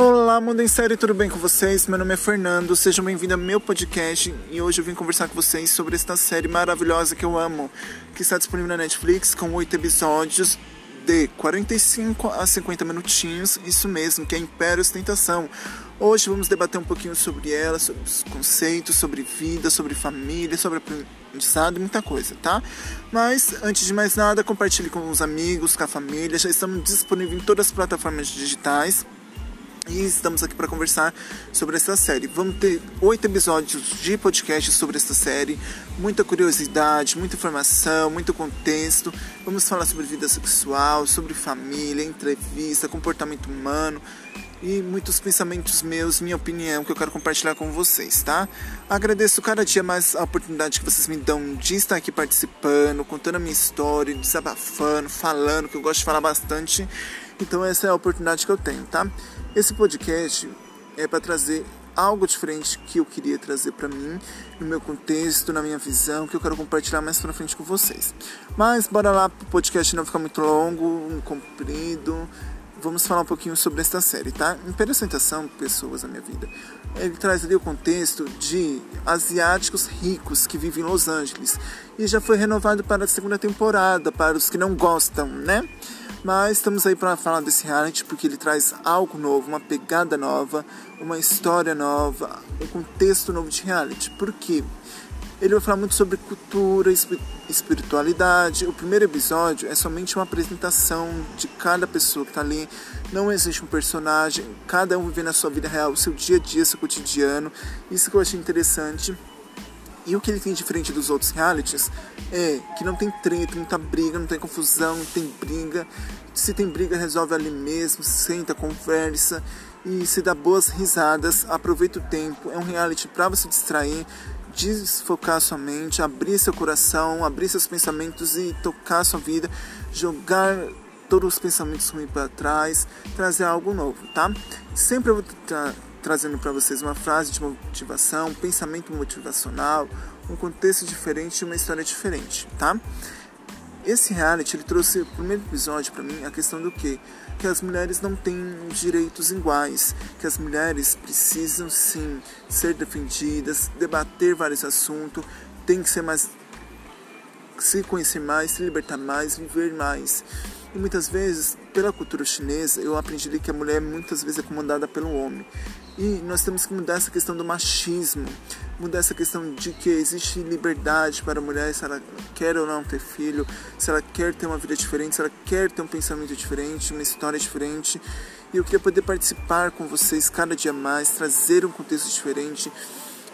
Olá, Mundo em Série, tudo bem com vocês? Meu nome é Fernando, sejam bem-vindos ao meu podcast e hoje eu vim conversar com vocês sobre esta série maravilhosa que eu amo, que está disponível na Netflix com oito episódios de 45 a 50 minutinhos, isso mesmo, que é Império Ostentação. Hoje vamos debater um pouquinho sobre ela, sobre os conceitos, sobre vida, sobre família, sobre aprendizado muita coisa, tá? Mas, antes de mais nada, compartilhe com os amigos, com a família, já estamos disponíveis em todas as plataformas digitais e estamos aqui para conversar sobre essa série. Vamos ter oito episódios de podcast sobre essa série, muita curiosidade, muita informação, muito contexto. Vamos falar sobre vida sexual, sobre família, entrevista, comportamento humano e muitos pensamentos meus, minha opinião que eu quero compartilhar com vocês, tá? Agradeço cada dia mais a oportunidade que vocês me dão de estar aqui participando, contando a minha história, desabafando, falando, que eu gosto de falar bastante. Então essa é a oportunidade que eu tenho, tá? Esse podcast é para trazer algo diferente que eu queria trazer para mim, no meu contexto, na minha visão, que eu quero compartilhar mais pra frente com vocês. Mas bora lá pro podcast não ficar muito longo, comprido. Vamos falar um pouquinho sobre esta série, tá? Império Ostentação, pessoas da minha vida. Ele traz ali o contexto de asiáticos ricos que vivem em Los Angeles. E já foi renovado para a segunda temporada, para os que não gostam, né? Mas estamos aí para falar desse reality porque ele traz algo novo, uma pegada nova, uma história nova, um contexto novo de reality. Por quê? Ele vai falar muito sobre cultura, espiritualidade. O primeiro episódio é somente uma apresentação de cada pessoa que está ali. Não existe um personagem, cada um vivendo a sua vida real, o seu dia a dia, seu cotidiano. Isso que eu achei interessante. E o que ele tem diferente dos outros realities é que não tem treta, muita briga, não tem confusão, não tem briga. Se tem briga, resolve ali mesmo, senta, conversa e se dá boas risadas, aproveita o tempo. É um reality para você distrair, desfocar sua mente, abrir seu coração, abrir seus pensamentos e tocar sua vida, jogar todos os pensamentos ruins para trás, trazer algo novo, tá? Sempre eu vou trazendo para vocês uma frase de motivação, um pensamento motivacional, um contexto diferente uma história diferente, tá? Esse reality ele trouxe o primeiro episódio para mim a questão do que que as mulheres não têm direitos iguais, que as mulheres precisam sim ser defendidas, debater vários assuntos, tem que ser mais se conhecer mais, se libertar mais, viver mais. E muitas vezes, pela cultura chinesa, eu aprendi que a mulher muitas vezes é comandada pelo homem. E nós temos que mudar essa questão do machismo, mudar essa questão de que existe liberdade para a mulher se ela quer ou não ter filho, se ela quer ter uma vida diferente, se ela quer ter um pensamento diferente, uma história diferente. E eu queria poder participar com vocês cada dia mais, trazer um contexto diferente,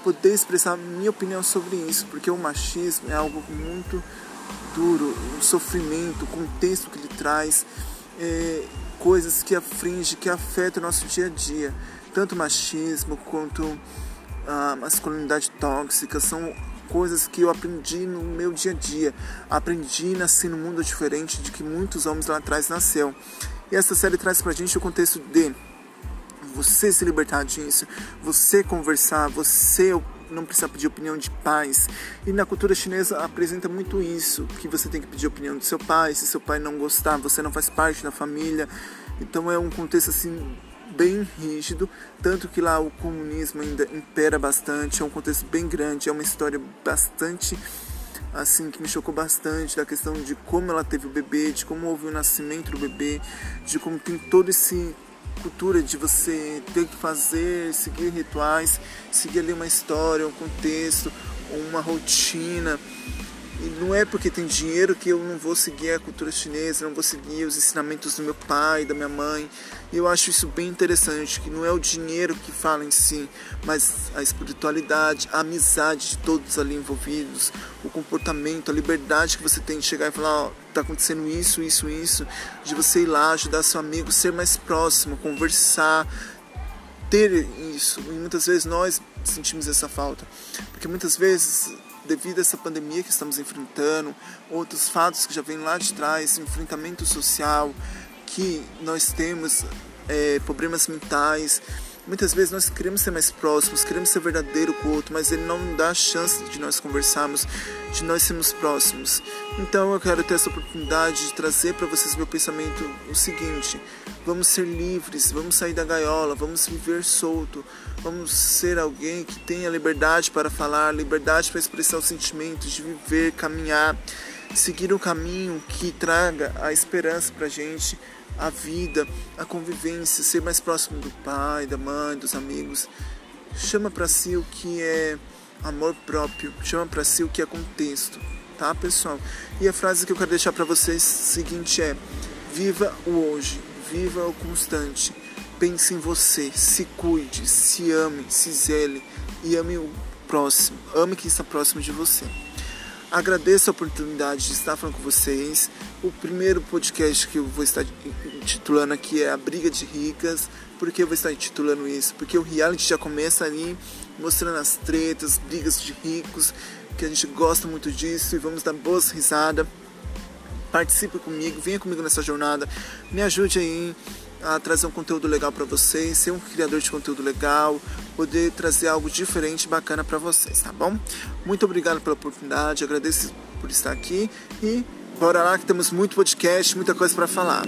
poder expressar minha opinião sobre isso, porque o machismo é algo muito duro, o sofrimento, o contexto que ele traz, é, coisas que aflige, que afetam o nosso dia a dia. Tanto machismo quanto a masculinidade tóxica são coisas que eu aprendi no meu dia a dia. Aprendi nascer num mundo diferente de que muitos homens lá atrás nasceu. E essa série traz pra gente o contexto de você se libertar disso, você conversar, você não precisa pedir opinião de pais. E na cultura chinesa apresenta muito isso, que você tem que pedir opinião do seu pai, se seu pai não gostar, você não faz parte da família. Então é um contexto assim bem rígido, tanto que lá o comunismo ainda impera bastante, é um contexto bem grande, é uma história bastante assim que me chocou bastante da questão de como ela teve o bebê, de como houve o nascimento do bebê, de como tem todo esse cultura de você ter que fazer, seguir rituais, seguir ali uma história, um contexto, uma rotina. E não é porque tem dinheiro que eu não vou seguir a cultura chinesa, não vou seguir os ensinamentos do meu pai, da minha mãe. E eu acho isso bem interessante, que não é o dinheiro que fala em si, mas a espiritualidade, a amizade de todos ali envolvidos, o comportamento, a liberdade que você tem de chegar e falar, ó, tá acontecendo isso, isso, isso, de você ir lá, ajudar seu amigo, ser mais próximo, conversar, ter isso. E muitas vezes nós sentimos essa falta, porque muitas vezes devido a essa pandemia que estamos enfrentando, outros fatos que já vêm lá de trás, enfrentamento social, que nós temos é, problemas mentais, Muitas vezes nós queremos ser mais próximos, queremos ser verdadeiro com o outro, mas ele não dá a chance de nós conversarmos, de nós sermos próximos. Então eu quero ter essa oportunidade de trazer para vocês meu pensamento o seguinte: vamos ser livres, vamos sair da gaiola, vamos viver solto, vamos ser alguém que tenha liberdade para falar, liberdade para expressar os sentimentos, de viver, caminhar, seguir um caminho que traga a esperança para gente a vida, a convivência, ser mais próximo do pai, da mãe, dos amigos. Chama para si o que é amor próprio, chama para si o que é contexto, tá, pessoal? E a frase que eu quero deixar para vocês seguinte é: viva o hoje, viva o constante. Pense em você, se cuide, se ame, se zele e ame o próximo. Ame quem está próximo de você. Agradeço a oportunidade de estar falando com vocês. O primeiro podcast que eu vou estar intitulando aqui é A Briga de Ricas. Por que eu vou estar intitulando isso? Porque o reality já começa ali mostrando as tretas, brigas de ricos, que a gente gosta muito disso e vamos dar boas risadas. Participe comigo, venha comigo nessa jornada, me ajude aí a trazer um conteúdo legal para vocês, ser um criador de conteúdo legal, poder trazer algo diferente, bacana para vocês, tá bom? Muito obrigado pela oportunidade, agradeço por estar aqui e bora lá que temos muito podcast, muita coisa para falar.